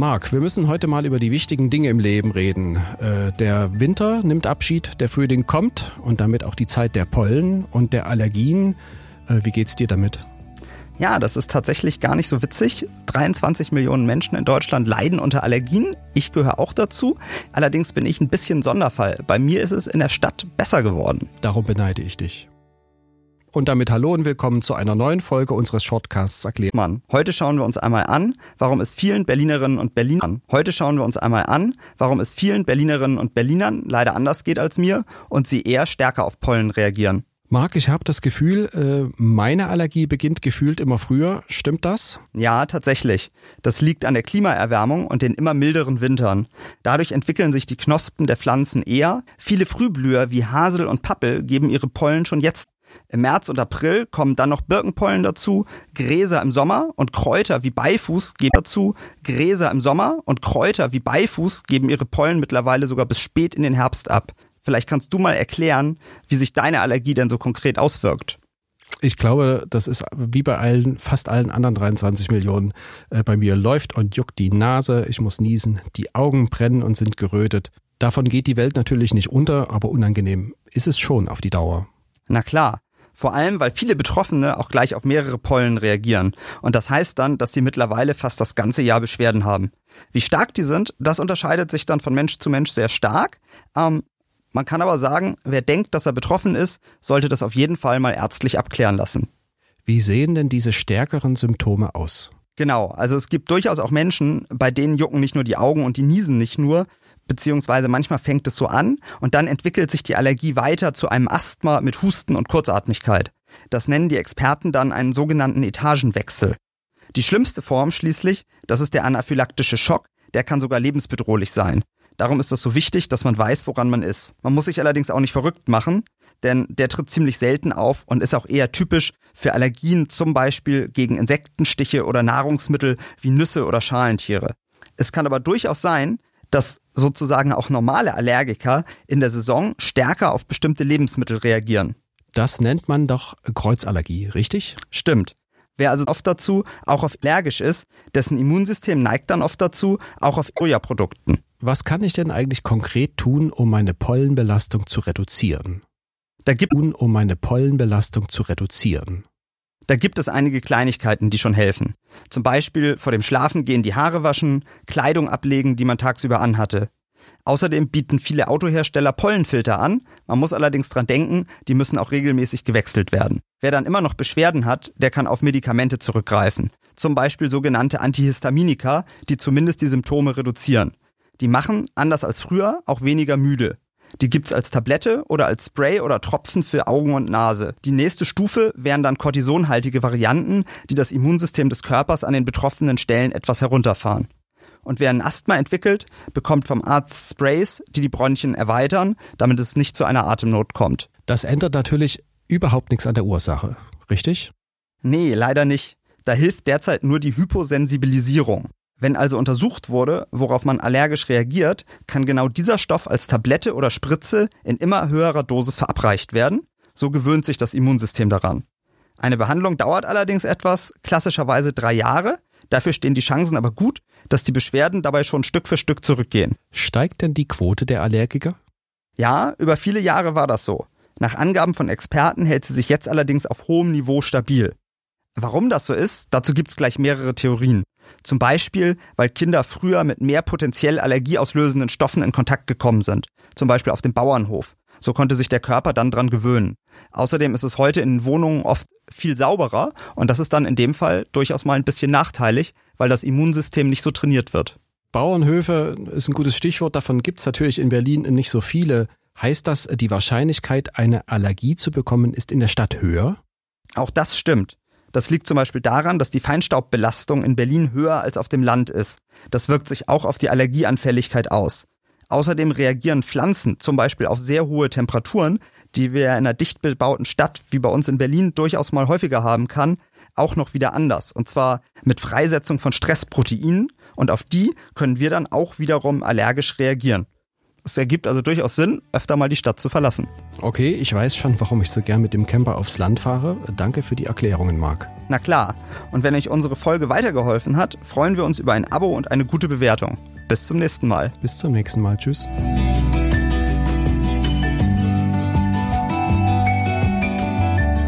Marc, wir müssen heute mal über die wichtigen Dinge im Leben reden. Äh, der Winter nimmt Abschied, der Frühling kommt und damit auch die Zeit der Pollen und der Allergien. Äh, wie geht's dir damit? Ja, das ist tatsächlich gar nicht so witzig. 23 Millionen Menschen in Deutschland leiden unter Allergien. Ich gehöre auch dazu. Allerdings bin ich ein bisschen Sonderfall. Bei mir ist es in der Stadt besser geworden. Darum beneide ich dich. Und damit hallo und willkommen zu einer neuen Folge unseres Shortcasts erklärt. Mann, heute schauen wir uns einmal an, warum es vielen Berlinerinnen und Berlinern, heute schauen wir uns einmal an, warum es vielen Berlinerinnen und Berlinern leider anders geht als mir und sie eher stärker auf Pollen reagieren. Marc, ich habe das Gefühl, äh, meine Allergie beginnt gefühlt immer früher. Stimmt das? Ja, tatsächlich. Das liegt an der Klimaerwärmung und den immer milderen Wintern. Dadurch entwickeln sich die Knospen der Pflanzen eher. Viele Frühblüher wie Hasel und Pappel geben ihre Pollen schon jetzt im März und April kommen dann noch Birkenpollen dazu, Gräser im Sommer und Kräuter wie Beifuß geben dazu. Gräser im Sommer und Kräuter wie Beifuß geben ihre Pollen mittlerweile sogar bis spät in den Herbst ab. Vielleicht kannst du mal erklären, wie sich deine Allergie denn so konkret auswirkt. Ich glaube, das ist wie bei allen, fast allen anderen 23 Millionen. Äh, bei mir läuft und juckt die Nase, ich muss niesen, die Augen brennen und sind gerötet. Davon geht die Welt natürlich nicht unter, aber unangenehm ist es schon auf die Dauer. Na klar. Vor allem, weil viele Betroffene auch gleich auf mehrere Pollen reagieren. Und das heißt dann, dass sie mittlerweile fast das ganze Jahr Beschwerden haben. Wie stark die sind, das unterscheidet sich dann von Mensch zu Mensch sehr stark. Ähm, man kann aber sagen, wer denkt, dass er betroffen ist, sollte das auf jeden Fall mal ärztlich abklären lassen. Wie sehen denn diese stärkeren Symptome aus? Genau, also es gibt durchaus auch Menschen, bei denen jucken nicht nur die Augen und die niesen nicht nur, beziehungsweise manchmal fängt es so an und dann entwickelt sich die Allergie weiter zu einem Asthma mit Husten und Kurzatmigkeit. Das nennen die Experten dann einen sogenannten Etagenwechsel. Die schlimmste Form schließlich, das ist der anaphylaktische Schock, der kann sogar lebensbedrohlich sein. Darum ist es so wichtig, dass man weiß, woran man ist. Man muss sich allerdings auch nicht verrückt machen, denn der tritt ziemlich selten auf und ist auch eher typisch für Allergien, zum Beispiel gegen Insektenstiche oder Nahrungsmittel wie Nüsse oder Schalentiere. Es kann aber durchaus sein, dass sozusagen auch normale Allergiker in der Saison stärker auf bestimmte Lebensmittel reagieren. Das nennt man doch Kreuzallergie, richtig? Stimmt. Wer also oft dazu auch auf allergisch ist, dessen Immunsystem neigt dann oft dazu, auch auf Sojaprodukten. Was kann ich denn eigentlich konkret tun, um meine Pollenbelastung zu reduzieren? Da gibt um meine Pollenbelastung zu reduzieren. Da gibt es einige Kleinigkeiten, die schon helfen. Zum Beispiel vor dem Schlafengehen die Haare waschen, Kleidung ablegen, die man tagsüber anhatte. Außerdem bieten viele Autohersteller Pollenfilter an. Man muss allerdings dran denken, die müssen auch regelmäßig gewechselt werden. Wer dann immer noch Beschwerden hat, der kann auf Medikamente zurückgreifen. Zum Beispiel sogenannte Antihistaminika, die zumindest die Symptome reduzieren. Die machen, anders als früher, auch weniger müde. Die gibt's als Tablette oder als Spray oder Tropfen für Augen und Nase. Die nächste Stufe wären dann kortisonhaltige Varianten, die das Immunsystem des Körpers an den betroffenen Stellen etwas herunterfahren. Und wer ein Asthma entwickelt, bekommt vom Arzt Sprays, die die Bronchien erweitern, damit es nicht zu einer Atemnot kommt. Das ändert natürlich überhaupt nichts an der Ursache, richtig? Nee, leider nicht. Da hilft derzeit nur die Hyposensibilisierung. Wenn also untersucht wurde, worauf man allergisch reagiert, kann genau dieser Stoff als Tablette oder Spritze in immer höherer Dosis verabreicht werden. So gewöhnt sich das Immunsystem daran. Eine Behandlung dauert allerdings etwas, klassischerweise drei Jahre. Dafür stehen die Chancen aber gut, dass die Beschwerden dabei schon Stück für Stück zurückgehen. Steigt denn die Quote der Allergiker? Ja, über viele Jahre war das so. Nach Angaben von Experten hält sie sich jetzt allerdings auf hohem Niveau stabil. Warum das so ist, dazu gibt's gleich mehrere Theorien. Zum Beispiel, weil Kinder früher mit mehr potenziell allergieauslösenden Stoffen in Kontakt gekommen sind. Zum Beispiel auf dem Bauernhof. So konnte sich der Körper dann dran gewöhnen. Außerdem ist es heute in Wohnungen oft viel sauberer und das ist dann in dem Fall durchaus mal ein bisschen nachteilig, weil das Immunsystem nicht so trainiert wird. Bauernhöfe ist ein gutes Stichwort. Davon gibt's natürlich in Berlin nicht so viele. Heißt das, die Wahrscheinlichkeit, eine Allergie zu bekommen, ist in der Stadt höher? Auch das stimmt. Das liegt zum Beispiel daran, dass die Feinstaubbelastung in Berlin höher als auf dem Land ist. Das wirkt sich auch auf die Allergieanfälligkeit aus. Außerdem reagieren Pflanzen zum Beispiel auf sehr hohe Temperaturen, die wir in einer dicht bebauten Stadt wie bei uns in Berlin durchaus mal häufiger haben kann, auch noch wieder anders. Und zwar mit Freisetzung von Stressproteinen und auf die können wir dann auch wiederum allergisch reagieren. Es ergibt also durchaus Sinn, öfter mal die Stadt zu verlassen. Okay, ich weiß schon, warum ich so gern mit dem Camper aufs Land fahre. Danke für die Erklärungen, Marc. Na klar. Und wenn euch unsere Folge weitergeholfen hat, freuen wir uns über ein Abo und eine gute Bewertung. Bis zum nächsten Mal. Bis zum nächsten Mal. Tschüss.